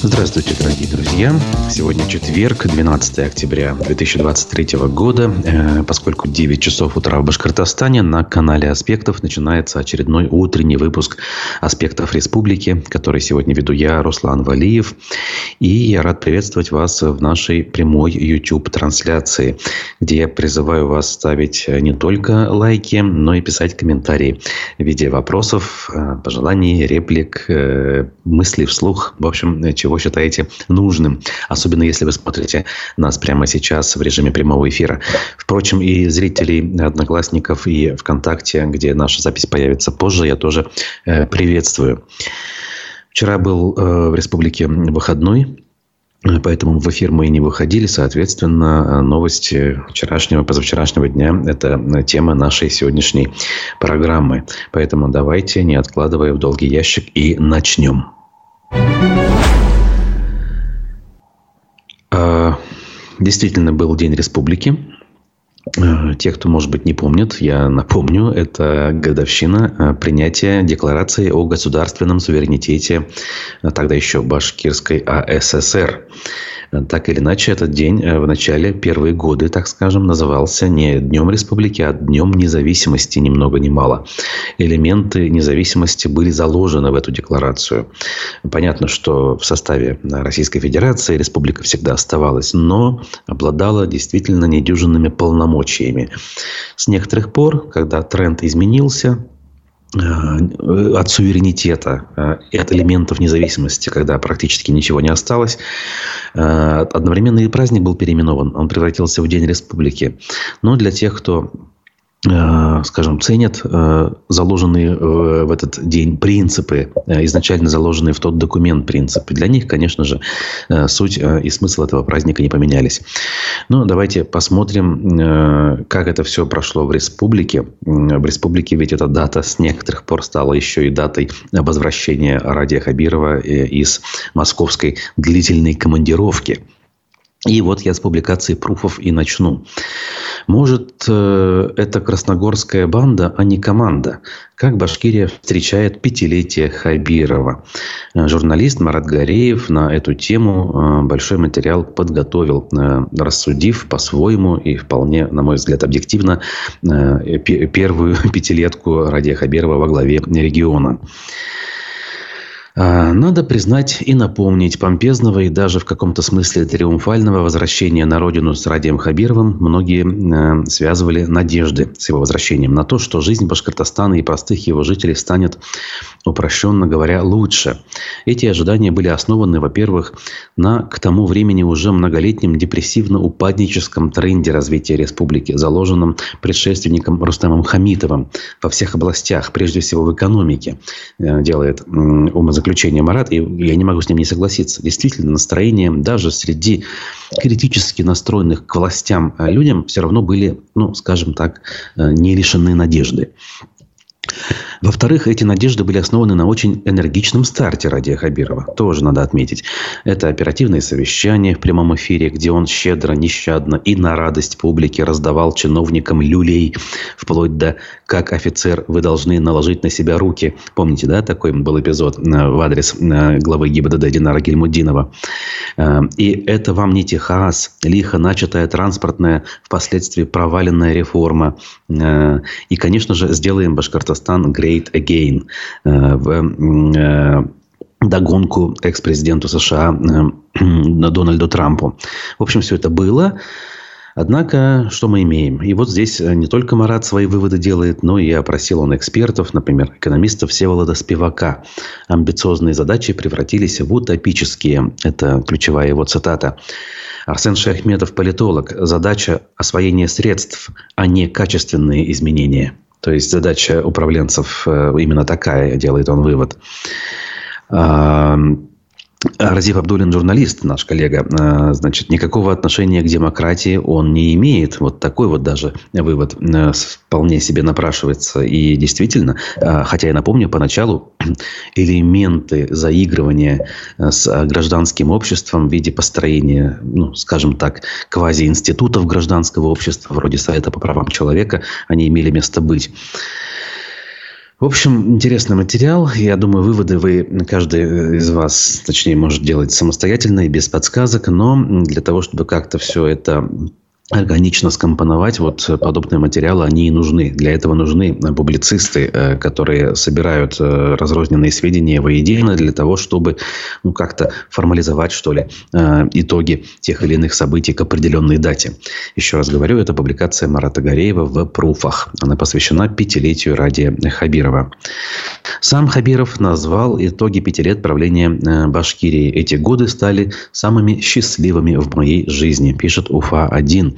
Здравствуйте, дорогие друзья! Сегодня четверг, 12 октября 2023 года. Э, поскольку 9 часов утра в Башкортостане, на канале «Аспектов» начинается очередной утренний выпуск «Аспектов Республики», который сегодня веду я, Руслан Валиев. И я рад приветствовать вас в нашей прямой YouTube-трансляции, где я призываю вас ставить не только лайки, но и писать комментарии в виде вопросов, э, пожеланий, реплик, э, мыслей вслух. В общем, чего чего считаете нужным. Особенно если вы смотрите нас прямо сейчас в режиме прямого эфира. Впрочем, и зрителей Одноклассников и ВКонтакте, где наша запись появится позже, я тоже э, приветствую. Вчера был э, в республике выходной. Поэтому в эфир мы и не выходили. Соответственно, новости вчерашнего, позавчерашнего дня – это тема нашей сегодняшней программы. Поэтому давайте, не откладывая в долгий ящик, и начнем. А, действительно был День Республики. А, те, кто, может быть, не помнит, я напомню, это годовщина а, принятия Декларации о государственном суверенитете тогда еще Башкирской АССР. Так или иначе, этот день э, в начале, первые годы, так скажем, назывался не Днем Республики, а Днем независимости, ни много ни мало. Элементы независимости были заложены в эту декларацию. Понятно, что в составе Российской Федерации республика всегда оставалась, но обладала действительно недюжинными полномочиями. С некоторых пор, когда тренд изменился, Э, от суверенитета э, и от элементов независимости, когда практически ничего не осталось. Э, одновременно и праздник был переименован. Он превратился в День Республики. Но для тех, кто скажем, ценят э, заложенные в этот день принципы, э, изначально заложенные в тот документ принципы. Для них, конечно же, суть и смысл этого праздника не поменялись. Но давайте посмотрим, как это все прошло в республике. В республике ведь эта дата с некоторых пор стала еще и датой возвращения Радия Хабирова из московской длительной командировки – и вот я с публикации пруфов и начну. Может, э, это красногорская банда, а не команда? Как Башкирия встречает пятилетие Хабирова? Э, журналист Марат Гореев на эту тему э, большой материал подготовил, рассудив по-своему и вполне, на мой взгляд, объективно первую пятилетку Радия Хабирова во главе региона. А, надо признать и напомнить помпезного и даже в каком-то смысле триумфального возвращения на родину с Радием Хабировым многие э, связывали надежды с его возвращением на то, что жизнь Башкортостана и простых его жителей станет, упрощенно говоря, лучше. Эти ожидания были основаны, во-первых, на к тому времени уже многолетнем депрессивно-упадническом тренде развития республики, заложенном предшественником Рустамом Хамитовым во всех областях, прежде всего в экономике, э, делает умозаключение заключение Марат, и я не могу с ним не согласиться. Действительно, настроение даже среди критически настроенных к властям э, людям все равно были, ну, скажем так, э, не лишены надежды. Во-вторых, эти надежды были основаны на очень энергичном старте Радия Хабирова. Тоже надо отметить. Это оперативные совещания в прямом эфире, где он щедро, нещадно и на радость публики раздавал чиновникам люлей, вплоть до «как офицер вы должны наложить на себя руки». Помните, да, такой был эпизод э, в адрес э, главы ГИБДД Динара Гельмудинова. Э, и это вам не Техас, лихо начатая транспортная, впоследствии проваленная реформа. И, конечно же, сделаем Башкортостан great Great Again э, в э, догонку экс-президенту США э, Дональду Трампу. В общем, все это было. Однако, что мы имеем? И вот здесь не только Марат свои выводы делает, но и опросил он экспертов, например, экономиста Всеволода Спивака. Амбициозные задачи превратились в утопические. Это ключевая его цитата. Арсен Шахметов, политолог. Задача – освоение средств, а не качественные изменения. То есть задача управленцев э, именно такая, делает он вывод. Разив Абдулин, журналист, наш коллега, э, значит, никакого отношения к демократии он не имеет. Вот такой вот даже вывод э, вполне себе напрашивается. И действительно, э, хотя я напомню, поначалу элементы заигрывания с гражданским обществом в виде построения, ну, скажем так, квази-институтов гражданского общества, вроде Совета по правам человека, они имели место быть. В общем, интересный материал. Я думаю, выводы вы, каждый из вас, точнее, может делать самостоятельно и без подсказок. Но для того, чтобы как-то все это органично скомпоновать вот подобные материалы, они и нужны. Для этого нужны публицисты, э, которые собирают э, разрозненные сведения воедино для того, чтобы ну, как-то формализовать, что ли, э, итоги тех или иных событий к определенной дате. Еще раз говорю, это публикация Марата Гореева в «Пруфах». Она посвящена пятилетию Ради Хабирова. Сам Хабиров назвал итоги пяти лет правления Башкирии. Эти годы стали самыми счастливыми в моей жизни, пишет Уфа-1.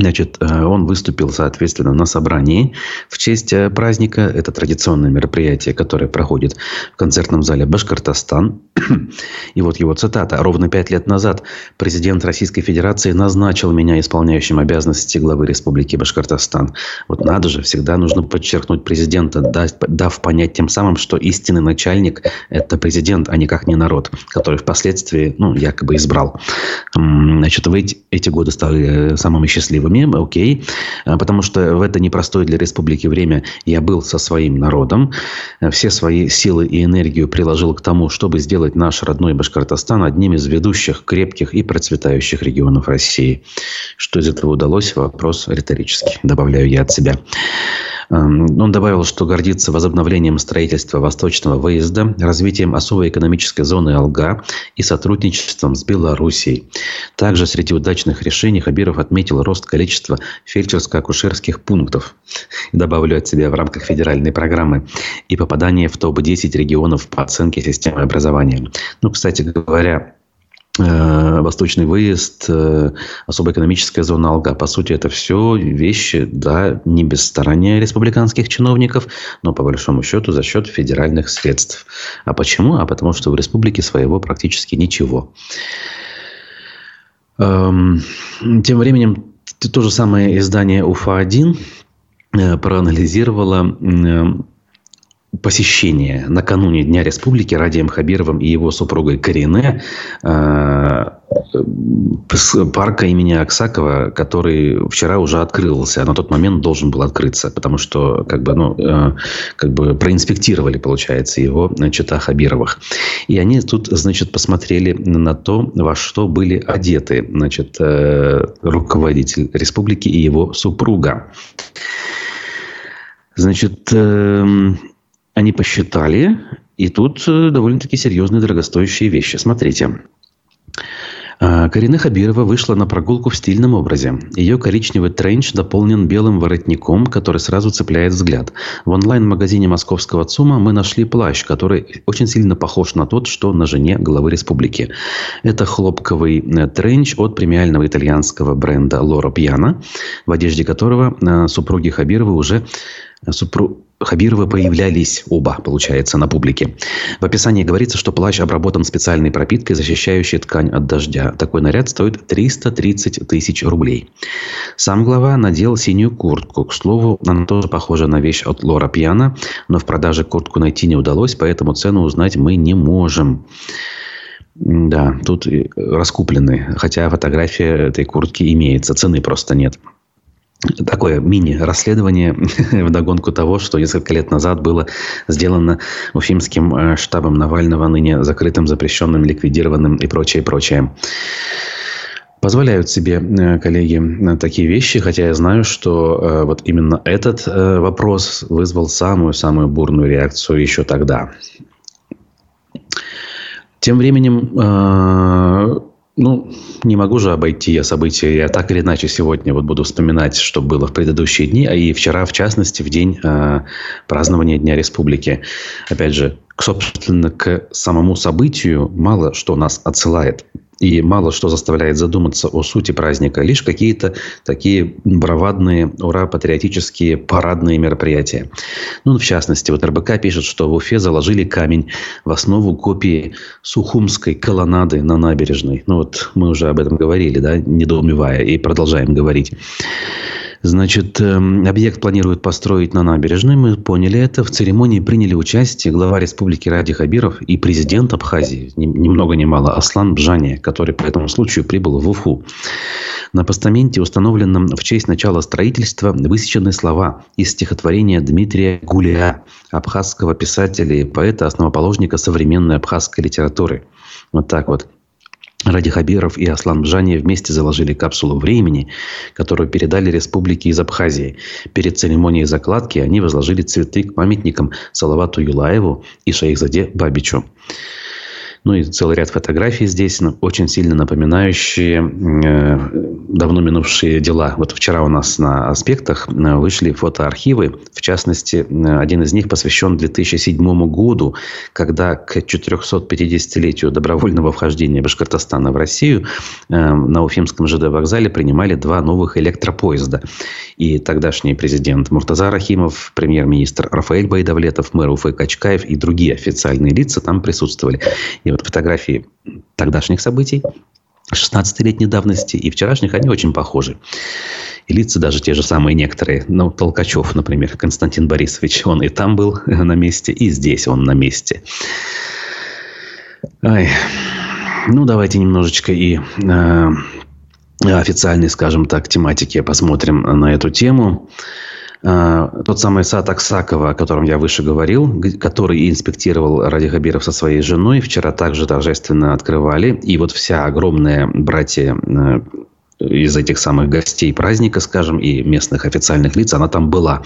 Значит, э, он выступил, соответственно, на собрании в честь э, праздника. Это традиционное мероприятие, которое проходит в концертном зале Башкортостан. И вот его цитата. «Ровно пять лет назад президент Российской Федерации назначил меня исполняющим обязанности главы Республики Башкортостан». Вот надо же, всегда нужно подчеркнуть президента, дав, понять тем самым, что истинный начальник – это президент, а никак не народ, который впоследствии, ну, якобы избрал. Значит, вы эти, эти годы стали э, самыми счастливыми счастливыми, окей, а, потому что в это непростое для республики время я был со своим народом, все свои силы и энергию приложил к тому, чтобы сделать наш родной Башкортостан одним из ведущих, крепких и процветающих регионов России. Что из этого удалось? Вопрос риторический, добавляю я от себя. Эм, он добавил, что гордится возобновлением строительства восточного выезда, развитием особой экономической зоны Алга и сотрудничеством с Белоруссией. Также среди удачных решений Хабиров отметил рост количества фельдшерско-акушерских пунктов, добавлю от себя в рамках федеральной программы, и попадание в топ-10 регионов по оценке системы образования. Ну, кстати говоря, восточный выезд, э, особая экономическая зона Алга. По сути, это все вещи, да, не без старания республиканских чиновников, но по большому счету за счет федеральных средств. А почему? А потому что в республике своего практически ничего. Эм, тем временем, то же самое издание УФА-1 э, проанализировало посещение накануне Дня Республики Радием Хабировым и его супругой Карине э, парка имени Аксакова, который вчера уже открылся, на тот момент должен был открыться, потому что как бы, ну, э, как бы проинспектировали, получается, его чита Хабировых. И они тут, значит, посмотрели на то, во что были одеты, значит, э, руководитель республики и его супруга. Значит, эм, они посчитали, и тут э, довольно-таки серьезные дорогостоящие вещи. Смотрите. А, Карина Хабирова вышла на прогулку в стильном образе. Ее коричневый тренч дополнен белым воротником, который сразу цепляет взгляд. В онлайн-магазине московского ЦУМа мы нашли плащ, который очень сильно похож на тот, что на жене главы республики. Это хлопковый э, тренч от премиального итальянского бренда Лора Пьяна, в одежде которого э, супруги Хабировы уже супруг Хабировы появлялись оба, получается, на публике. В описании говорится, что плащ обработан специальной пропиткой, защищающей ткань от дождя. Такой наряд стоит 330 тысяч рублей. Сам глава надел синюю куртку. К слову, она тоже похожа на вещь от Лора Пьяна, но в продаже куртку найти не удалось, поэтому цену узнать мы не можем. Да, тут раскуплены. Хотя фотография этой куртки имеется, цены просто нет такое мини-расследование в догонку того, что несколько лет назад было сделано Уфимским э, штабом Навального, ныне закрытым, запрещенным, ликвидированным и прочее, прочее. Позволяют себе э, коллеги э, такие вещи, хотя я знаю, что вот именно этот вопрос вызвал самую-самую бурную реакцию еще тогда. Тем временем ну, не могу же обойти я события. Я так или иначе сегодня вот буду вспоминать, что было в предыдущие дни, а и вчера, в частности, в день э, празднования Дня Республики. Опять же, собственно, к самому событию мало что нас отсылает и мало что заставляет задуматься о сути праздника. Лишь какие-то такие бравадные, ура, патриотические, парадные мероприятия. Ну, в частности, вот РБК пишет, что в Уфе заложили камень в основу копии Сухумской колоннады на набережной. Ну, вот мы уже об этом говорили, да, недоумевая, и продолжаем говорить. Значит, эм, объект планируют построить на набережной. Мы поняли это. В церемонии приняли участие глава республики Ради Хабиров и президент Абхазии, ни, много ни мало, Аслан Бжани, который по этому случаю прибыл в Уфу. На постаменте, установленном в честь начала строительства, высечены слова из стихотворения Дмитрия Гулия, абхазского писателя и поэта, основоположника современной абхазской литературы. Вот так вот. Ради Хабиров и Аслан Бжани вместе заложили капсулу времени, которую передали республике из Абхазии. Перед церемонией закладки они возложили цветы к памятникам Салавату Юлаеву и Шейхзаде Бабичу. Ну и целый ряд фотографий здесь, ну, очень сильно напоминающие э, давно минувшие дела. Вот вчера у нас на аспектах э, вышли фотоархивы. В частности, один из них посвящен 2007 году, когда к 450-летию добровольного вхождения Башкортостана в Россию э, на Уфимском ЖД вокзале принимали два новых электропоезда. И тогдашний президент Муртаза Рахимов, премьер-министр Рафаэль Байдавлетов, мэр Уфы Качкаев и другие официальные лица там присутствовали. И вот фотографии тогдашних событий 16-летней давности и вчерашних, они очень похожи. И лица даже те же самые некоторые. Ну, Толкачев, например, Константин Борисович, он и там был на месте, и здесь он на месте. Ай. Ну, давайте немножечко и э, официальной, скажем так, тематики посмотрим на эту тему. А, тот самый сад Аксакова, о котором я выше говорил, который инспектировал Ради Хабиров со своей женой, вчера также торжественно открывали. И вот вся огромная братья э, из этих самых гостей праздника, скажем, и местных официальных лиц, она там была.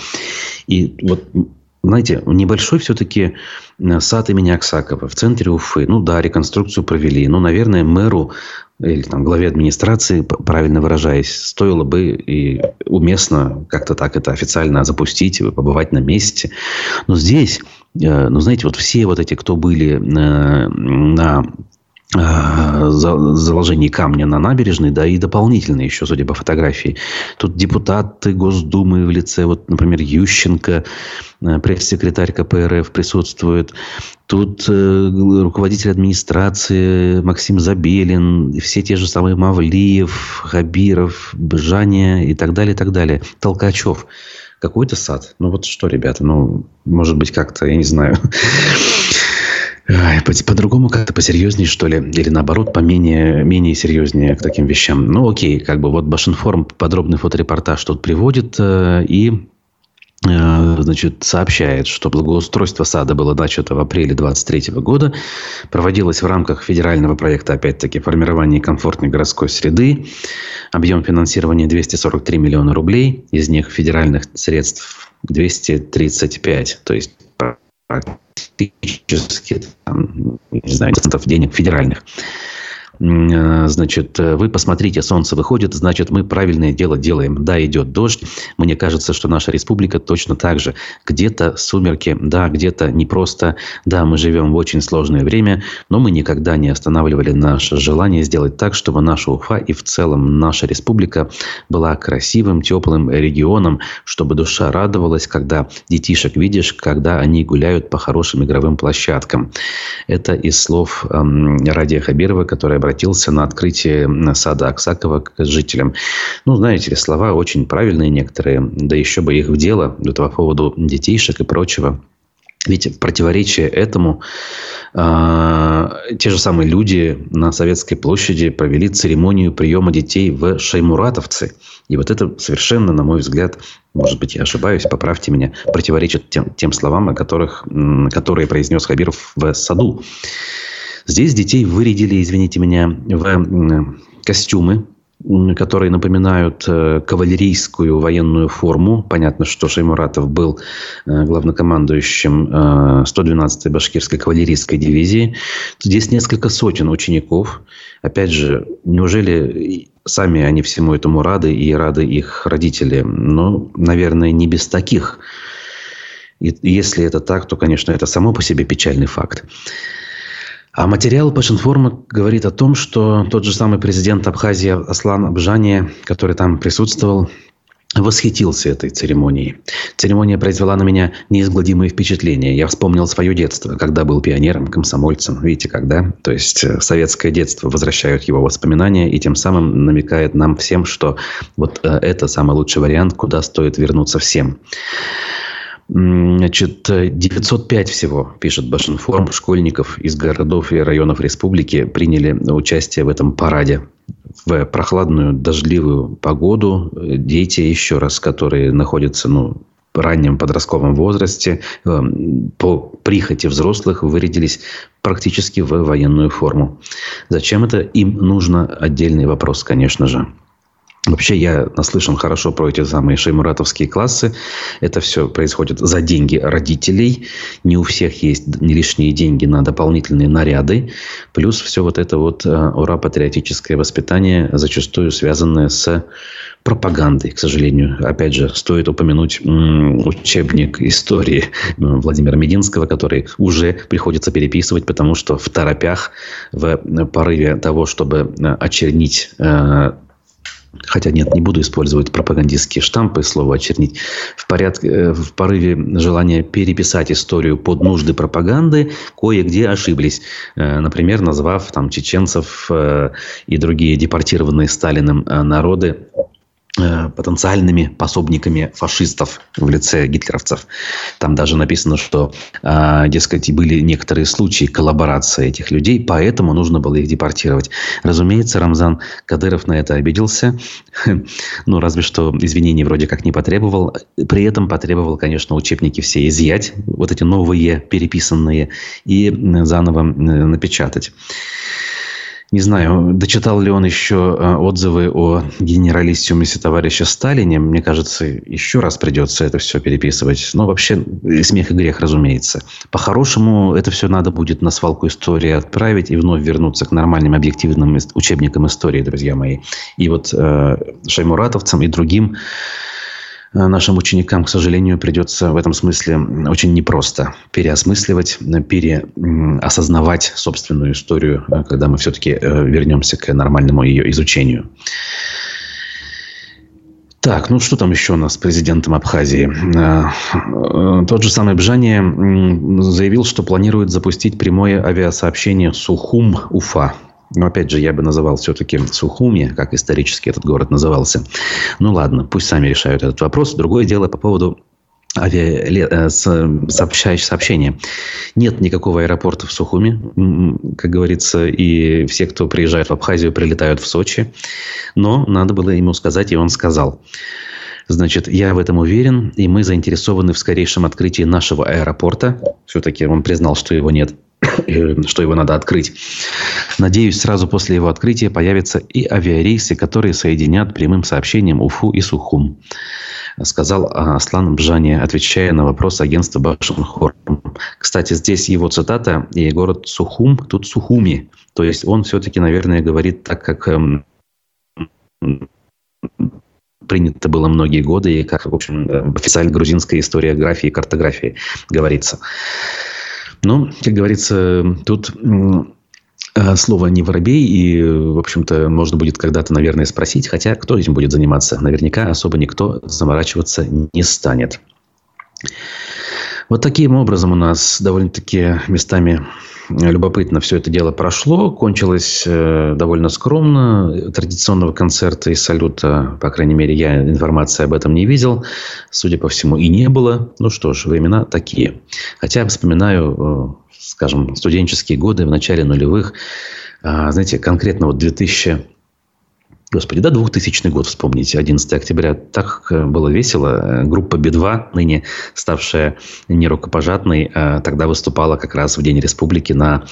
И вот знаете, небольшой все-таки э, сад имени Аксакова в центре Уфы. Ну да, реконструкцию провели. Ну, наверное, мэру или там главе администрации, правильно выражаясь, стоило бы и уместно как-то так это официально запустить, побывать на месте. Но здесь, э, ну, знаете, вот все вот эти, кто были э, на Э, заложений камня на набережной, да, и дополнительно еще, судя по фотографии. Тут депутаты Госдумы в лице, вот, например, Ющенко, э, пресс-секретарь КПРФ присутствует. Тут э, руководитель администрации Максим Забелин, все те же самые Мавлиев, Хабиров, Бжаня и так далее, и так далее. Толкачев. Какой-то сад. Ну, вот что, ребята, ну, может быть, как-то, я не знаю по-другому как-то посерьезнее, что ли? Или наоборот, поменее, менее серьезнее к таким вещам? Ну, окей, как бы вот Башинформ подробный фоторепортаж тут приводит э, и э, значит, сообщает, что благоустройство сада было начато в апреле 2023 года, проводилось в рамках федерального проекта, опять-таки, формирования комфортной городской среды. Объем финансирования 243 миллиона рублей, из них федеральных средств 235, то есть практически, там, не знаю, денег федеральных. Э, значит, э, вы посмотрите, солнце выходит, значит, мы правильное дело делаем. Да, идет дождь. Мне кажется, что наша республика точно так же. Где-то сумерки, да, где-то непросто. Да, мы живем в очень сложное время, но мы никогда не останавливали наше желание сделать так, чтобы наша Уфа и в целом наша республика была красивым, теплым регионом, чтобы душа радовалась, когда детишек видишь, когда они гуляют по хорошим игровым площадкам. Это из слов эм, Радия Хабирова, которая обратился на открытие сада Аксакова к жителям. Ну, знаете ли, слова очень правильные некоторые, да еще бы их в дело по поводу детейшек и прочего. Ведь в противоречие этому э, те же самые люди на Советской площади провели церемонию приема детей в Шаймуратовце. И вот это совершенно, на мой взгляд, может быть, я ошибаюсь, поправьте меня, противоречит тем, тем словам, о которых, которые произнес Хабиров в саду. Здесь детей вырядили, извините меня, в костюмы, которые напоминают э, кавалерийскую военную форму. Понятно, что Шаймуратов был э, главнокомандующим 112-й э, башкирской кавалерийской дивизии. Здесь несколько сотен учеников. Опять же, неужели сами они всему этому рады и рады их родители? Ну, наверное, не без таких. И если это так, то, конечно, это само по себе печальный факт. А материал Пашинформа говорит о том, что тот же самый президент Абхазии Аслан Абжани, который там присутствовал, восхитился этой церемонией. Церемония произвела на меня неизгладимые впечатления. Я вспомнил свое детство, когда был пионером, комсомольцем. Видите, когда? То есть, э, советское детство возвращают его воспоминания и тем самым намекает нам всем, что вот э, это самый лучший вариант, куда стоит вернуться всем. Значит, 905 всего, пишет Башинформ, школьников из городов и районов республики приняли участие в этом параде в прохладную дождливую погоду дети, еще раз, которые находятся ну, в раннем подростковом возрасте, э, по прихоти взрослых вырядились практически в военную форму. Зачем это им нужно? Отдельный вопрос, конечно же. Вообще я наслышан хорошо про эти самые шеймуратовские классы. Это все происходит за деньги родителей. Не у всех есть лишние деньги на дополнительные наряды. Плюс все вот это вот э, ура-патриотическое воспитание, зачастую связанное с пропагандой, к сожалению. Опять же, стоит упомянуть учебник истории Владимира Мединского, который уже приходится переписывать, потому что в торопях, в порыве того, чтобы э, очернить э, Хотя нет, не буду использовать пропагандистские штампы, слово очернить. В, порядке, э, в порыве желания переписать историю под нужды пропаганды, кое-где ошиблись. Э, например, назвав там чеченцев э, и другие депортированные Сталиным народы потенциальными пособниками фашистов в лице гитлеровцев. Там даже написано, что, э, дескать, были некоторые случаи коллаборации этих людей, поэтому нужно было их депортировать. Разумеется, Рамзан Кадыров на это обиделся. Ну, разве что извинений вроде как не потребовал. При этом потребовал, конечно, учебники все изъять, вот эти новые, переписанные, и заново напечатать. Не знаю, дочитал ли он еще э, отзывы о генералиссимусе товарища Сталине. Мне кажется, еще раз придется это все переписывать. Но вообще смех и грех, разумеется. По-хорошему, это все надо будет на свалку истории отправить и вновь вернуться к нормальным объективным учебникам истории, друзья мои. И вот э, шаймуратовцам и другим Э, нашим ученикам, к сожалению, придется в этом смысле очень непросто переосмысливать, переосознавать собственную историю, э, когда мы все-таки э, вернемся к нормальному ее изучению. Так, ну что там еще у нас с президентом Абхазии? Тот же самый Бжани заявил, что планирует запустить прямое авиасообщение Сухум-Уфа. Но опять же, я бы называл все-таки Сухуми, как исторически этот город назывался. Ну ладно, пусть сами решают этот вопрос. Другое дело по поводу авиа... Э, сообщения. Нет никакого аэропорта в Сухуми, как говорится, и все, кто приезжает в Абхазию, прилетают в Сочи. Но надо было ему сказать, и он сказал. Значит, я в этом уверен, и мы заинтересованы в скорейшем открытии нашего аэропорта. Все-таки он признал, что его нет. что его надо открыть. Надеюсь, сразу после его открытия появятся и авиарейсы, которые соединят прямым сообщением Уфу и Сухум. Сказал Аслан Бжани, отвечая на вопрос агентства Башенхор. Кстати, здесь его цитата и город Сухум, тут Сухуми. То есть он все-таки, наверное, говорит так, как эм, принято было многие годы, и как, в общем, в официальной грузинской историографии и картографии говорится. Но, как говорится, тут э, слово не воробей, и, в общем-то, можно будет когда-то, наверное, спросить, хотя кто этим будет заниматься? Наверняка особо никто заморачиваться не станет. Вот таким образом у нас довольно-таки местами любопытно все это дело прошло. Кончилось э, довольно скромно. Традиционного концерта и салюта, по крайней мере, я информации об этом не видел. Судя по всему, и не было. Ну что ж, времена такие. Хотя вспоминаю, э, скажем, студенческие годы в начале нулевых. А, знаете, конкретно вот 2000 Господи, да, 2000 год вспомните, 11 октября. Так э, было весело. Группа Би-2, ныне ставшая нерукопожатной, э, тогда выступала как раз в День Республики на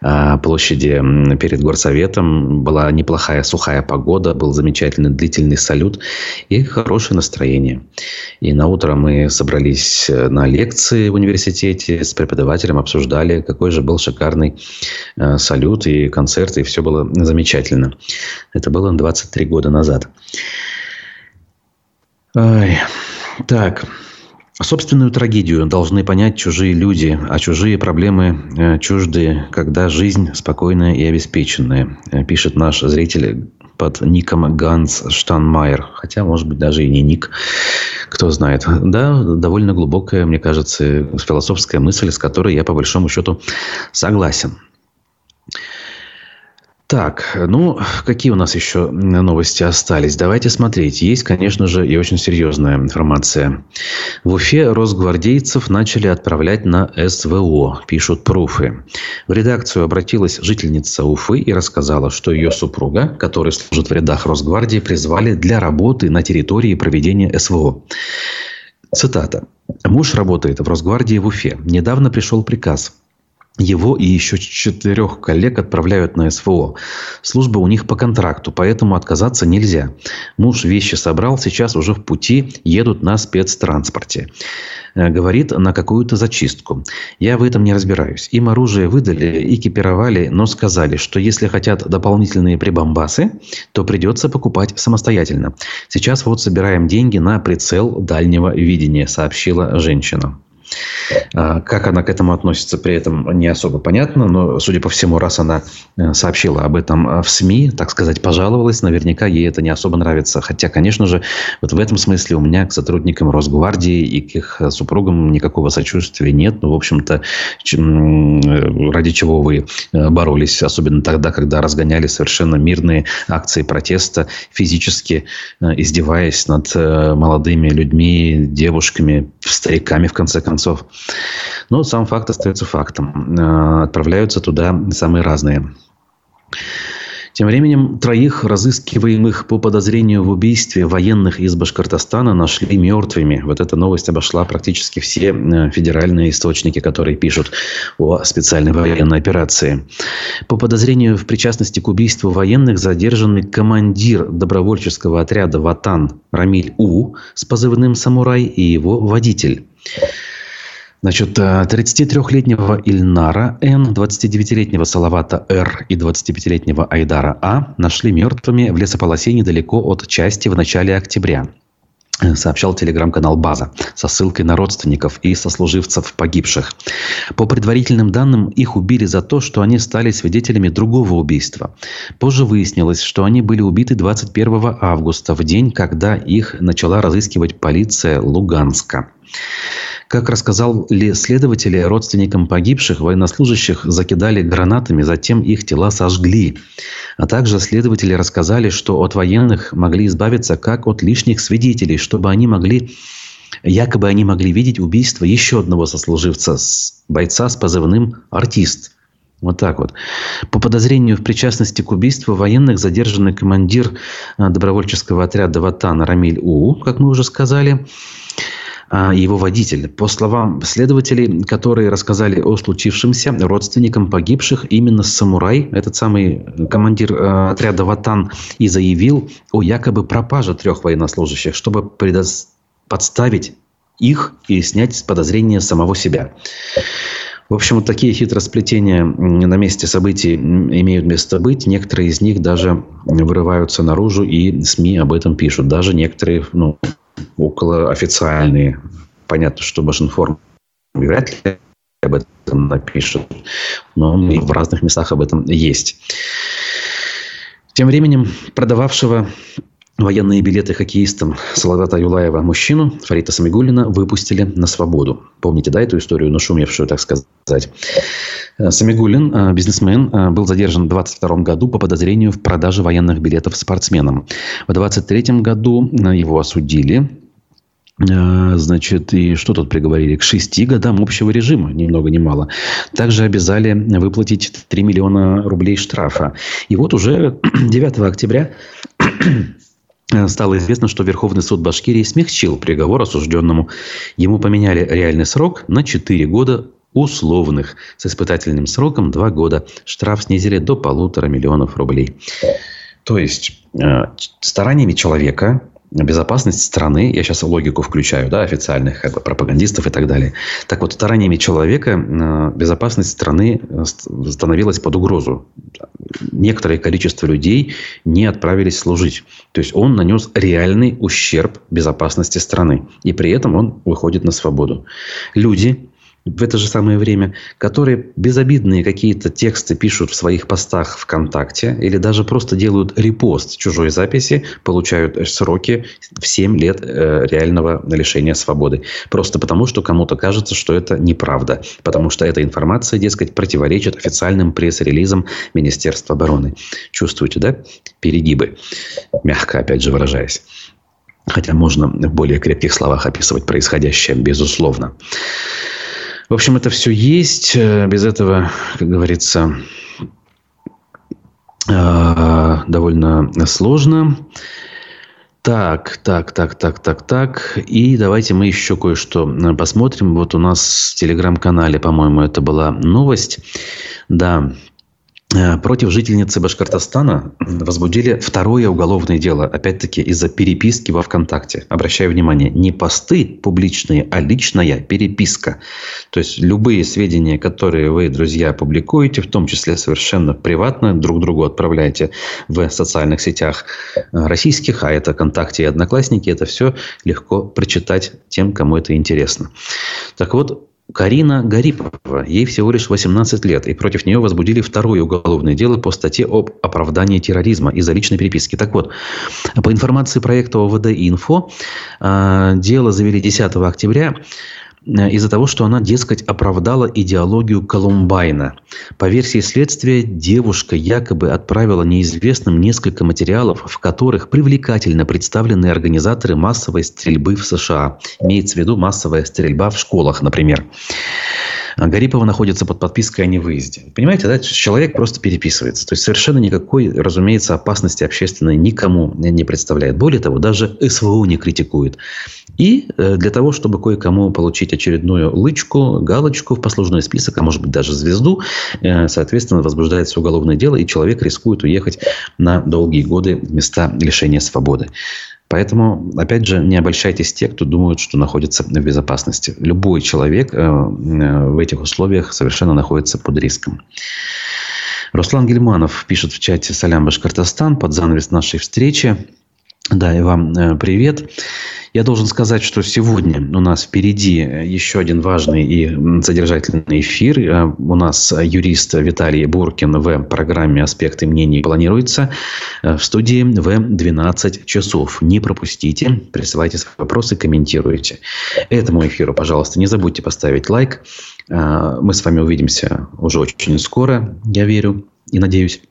э, площади перед Горсоветом. Была неплохая сухая погода, был замечательный длительный салют и хорошее настроение. И на утро мы собрались на лекции в университете с преподавателем, обсуждали, какой же был шикарный салют и концерт, и все было замечательно. Это было 20 23 года назад. Ай. Так. Собственную трагедию должны понять чужие люди, а чужие проблемы э, чужды, когда жизнь спокойная и обеспеченная, э, пишет наш зритель под ником Ганс Штанмайер. Хотя, может быть, даже и не ник. Кто знает. Да, довольно глубокая, мне кажется, философская мысль, с которой я, по большому счету, согласен. Так, ну, какие у нас еще новости остались? Давайте смотреть. Есть, конечно же, и очень серьезная информация. В Уфе росгвардейцев начали отправлять на СВО, пишут пруфы. В редакцию обратилась жительница Уфы и рассказала, что ее супруга, который служит в рядах Росгвардии, призвали для работы на территории проведения СВО. Цитата. Муж работает в Росгвардии в Уфе. Недавно пришел приказ его и еще четырех коллег отправляют на СВО. Служба у них по контракту, поэтому отказаться нельзя. Муж вещи собрал, сейчас уже в пути, едут на спецтранспорте. Э, говорит, на какую-то зачистку. Я в этом не разбираюсь. Им оружие выдали, экипировали, но сказали, что если хотят дополнительные прибамбасы, то придется покупать самостоятельно. Сейчас вот собираем деньги на прицел дальнего видения, сообщила женщина. А, как она к этому относится, при этом не особо понятно, но, судя по всему, раз она э, сообщила об этом э, в СМИ, так сказать, пожаловалась, наверняка ей это не особо нравится. Хотя, конечно же, вот в этом смысле у меня к сотрудникам Росгвардии и к их э, супругам никакого сочувствия нет. Ну, в общем-то, ради чего вы боролись, особенно тогда, когда разгоняли совершенно мирные акции протеста, физически издеваясь над молодыми людьми, девушками, стариками, в конце концов концов. Но сам факт остается фактом. Э, отправляются туда самые разные. Тем временем троих разыскиваемых по подозрению в убийстве военных из Башкортостана нашли мертвыми. Вот эта новость обошла практически все э, федеральные источники, которые пишут о специальной военной операции. По подозрению в причастности к убийству военных задержаны командир добровольческого отряда «Ватан» Рамиль У с позывным «Самурай» и его водитель. Значит, 33-летнего э, Ильнара Н, 29-летнего Салавата Р и 25-летнего Айдара А нашли мертвыми в лесополосе недалеко от части в начале октября э, сообщал телеграм-канал «База» со ссылкой на родственников и сослуживцев погибших. По предварительным данным, их убили за то, что они стали свидетелями другого убийства. Позже выяснилось, что они были убиты 21 августа, в день, когда их начала разыскивать полиция Луганска. Как рассказали следователи, родственникам погибших военнослужащих закидали гранатами, затем их тела сожгли. А также следователи рассказали, что от военных могли избавиться как от лишних свидетелей, чтобы они могли Якобы они могли видеть убийство еще одного сослуживца, бойца с позывным «Артист». Вот так вот. По подозрению в причастности к убийству военных задержанный командир э, добровольческого отряда «Ватан» Рамиль У, как мы уже сказали, его водитель. По словам следователей, которые рассказали о случившемся родственникам погибших, именно самурай, этот самый командир э, отряда «Ватан», и заявил о якобы пропаже трех военнослужащих, чтобы предос... подставить их и снять с подозрения самого себя. В общем, вот такие хитросплетения на месте событий имеют место быть. Некоторые из них даже вырываются наружу, и СМИ об этом пишут. Даже некоторые ну, около официальные. Понятно, что Башинформ вряд ли об этом напишет, но в разных местах об этом есть. Тем временем продававшего военные билеты хоккеистам Салавата Юлаева мужчину Фарита Самигулина выпустили на свободу. Помните, да, эту историю, нашумевшую, так сказать. Самигулин, э, бизнесмен, э, был задержан в 2022 году по подозрению в продаже военных билетов спортсменам. В 2023 году э, его осудили Значит, и что тут приговорили? К шести годам общего режима, ни много ни мало. Также обязали выплатить 3 миллиона рублей штрафа. И вот уже 9 октября Э, стало известно, что Верховный суд Башкирии смягчил приговор осужденному. Ему поменяли реальный срок на 4 года условных с испытательным сроком 2 года. Штраф снизили до полутора миллионов рублей. То есть, э, стараниями человека безопасность страны, я сейчас логику включаю, да, официальных как бы, пропагандистов и так далее. Так вот, стараниями человека э, безопасность страны э, становилась под угрозу. Некоторое количество людей не отправились служить. То есть, он нанес реальный ущерб безопасности страны. И при этом он выходит на свободу. Люди, в это же самое время, которые безобидные какие-то тексты пишут в своих постах ВКонтакте или даже просто делают репост чужой записи, получают сроки в 7 лет э, реального лишения свободы. Просто потому, что кому-то кажется, что это неправда. Потому что эта информация, дескать, противоречит официальным пресс-релизам Министерства обороны. Чувствуете, да? Перегибы. Мягко, опять же, выражаясь. Хотя можно в более крепких словах описывать происходящее, безусловно. В общем, это все есть. Э, без этого, как говорится, э, довольно сложно. Так, так, так, так, так, так. И давайте мы еще кое-что э, посмотрим. Вот у нас в телеграм-канале, по-моему, это была новость. Да, против жительницы Башкортостана возбудили второе уголовное дело, опять-таки из-за переписки во ВКонтакте. Обращаю внимание, не посты публичные, а личная переписка. То есть любые сведения, которые вы, друзья, публикуете, в том числе совершенно приватно, друг другу отправляете в социальных сетях э, российских, а это ВКонтакте и Одноклассники, это все легко прочитать тем, кому это интересно. Так вот, Карина Гарипова, ей всего лишь 18 лет, и против нее возбудили второе уголовное дело по статье об оправдании терроризма из-за личной переписки. Так вот, по информации проекта ОВД «Инфо», а, дело завели 10 октября. Э, из-за того, что она, дескать, оправдала идеологию Колумбайна. По версии следствия, девушка якобы отправила неизвестным несколько материалов, в которых привлекательно представлены организаторы массовой стрельбы в США. Имеется в виду массовая стрельба в школах, например. А Гарипова находится под подпиской о невыезде. Понимаете, да? человек просто переписывается. То есть совершенно никакой, разумеется, опасности общественной никому не представляет. Более того, даже СВО не критикует. И э, для того, чтобы кое-кому получить очередную лычку, галочку в послужной список, а может быть даже звезду, э, соответственно, возбуждается уголовное дело, и человек рискует уехать на долгие годы в места лишения свободы. Поэтому, опять же, не обольщайтесь те, кто думают, что находится в безопасности. Любой человек э, в этих условиях совершенно находится под риском. Руслан Гельманов пишет в чате «Салям Башкортостан» под занавес нашей встречи. Да, и вам привет. Я должен сказать, что сегодня у нас впереди еще один важный и содержательный эфир. Э, у нас юрист Виталий Буркин в программе «Аспекты мнений» планируется э, в студии в 12 часов. Не пропустите, присылайте свои вопросы, комментируйте. Этому эфиру, пожалуйста, не забудьте поставить лайк. Э, мы с вами увидимся уже очень скоро, я верю и надеюсь.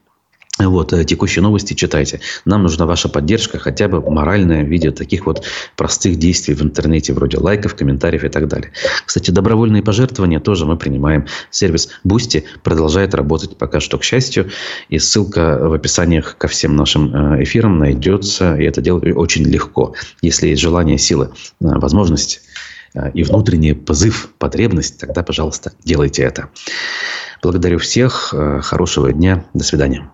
Вот, э, текущие новости читайте. Нам нужна ваша поддержка, хотя бы моральная, в виде таких вот простых действий в интернете, вроде лайков, комментариев и так далее. Кстати, добровольные пожертвования тоже мы принимаем. Сервис Boosty продолжает работать пока что, к счастью. И ссылка в описаниях ко всем нашим э, эфирам найдется. И это делать очень легко. Если есть желание, сила, э, возможность и внутренний позыв, потребность, тогда, пожалуйста, делайте это. Благодарю всех. Хорошего дня. До свидания.